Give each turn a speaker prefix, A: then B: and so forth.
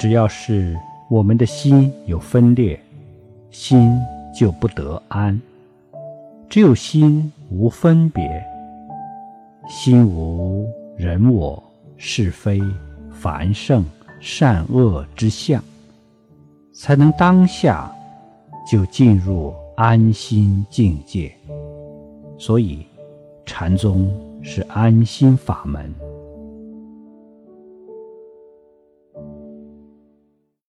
A: 只要是我们的心有分裂心就不得安。只有心无分别心无人我是非凡圣善恶之相才能当下就进入安心境界。所以禅宗是安心法门。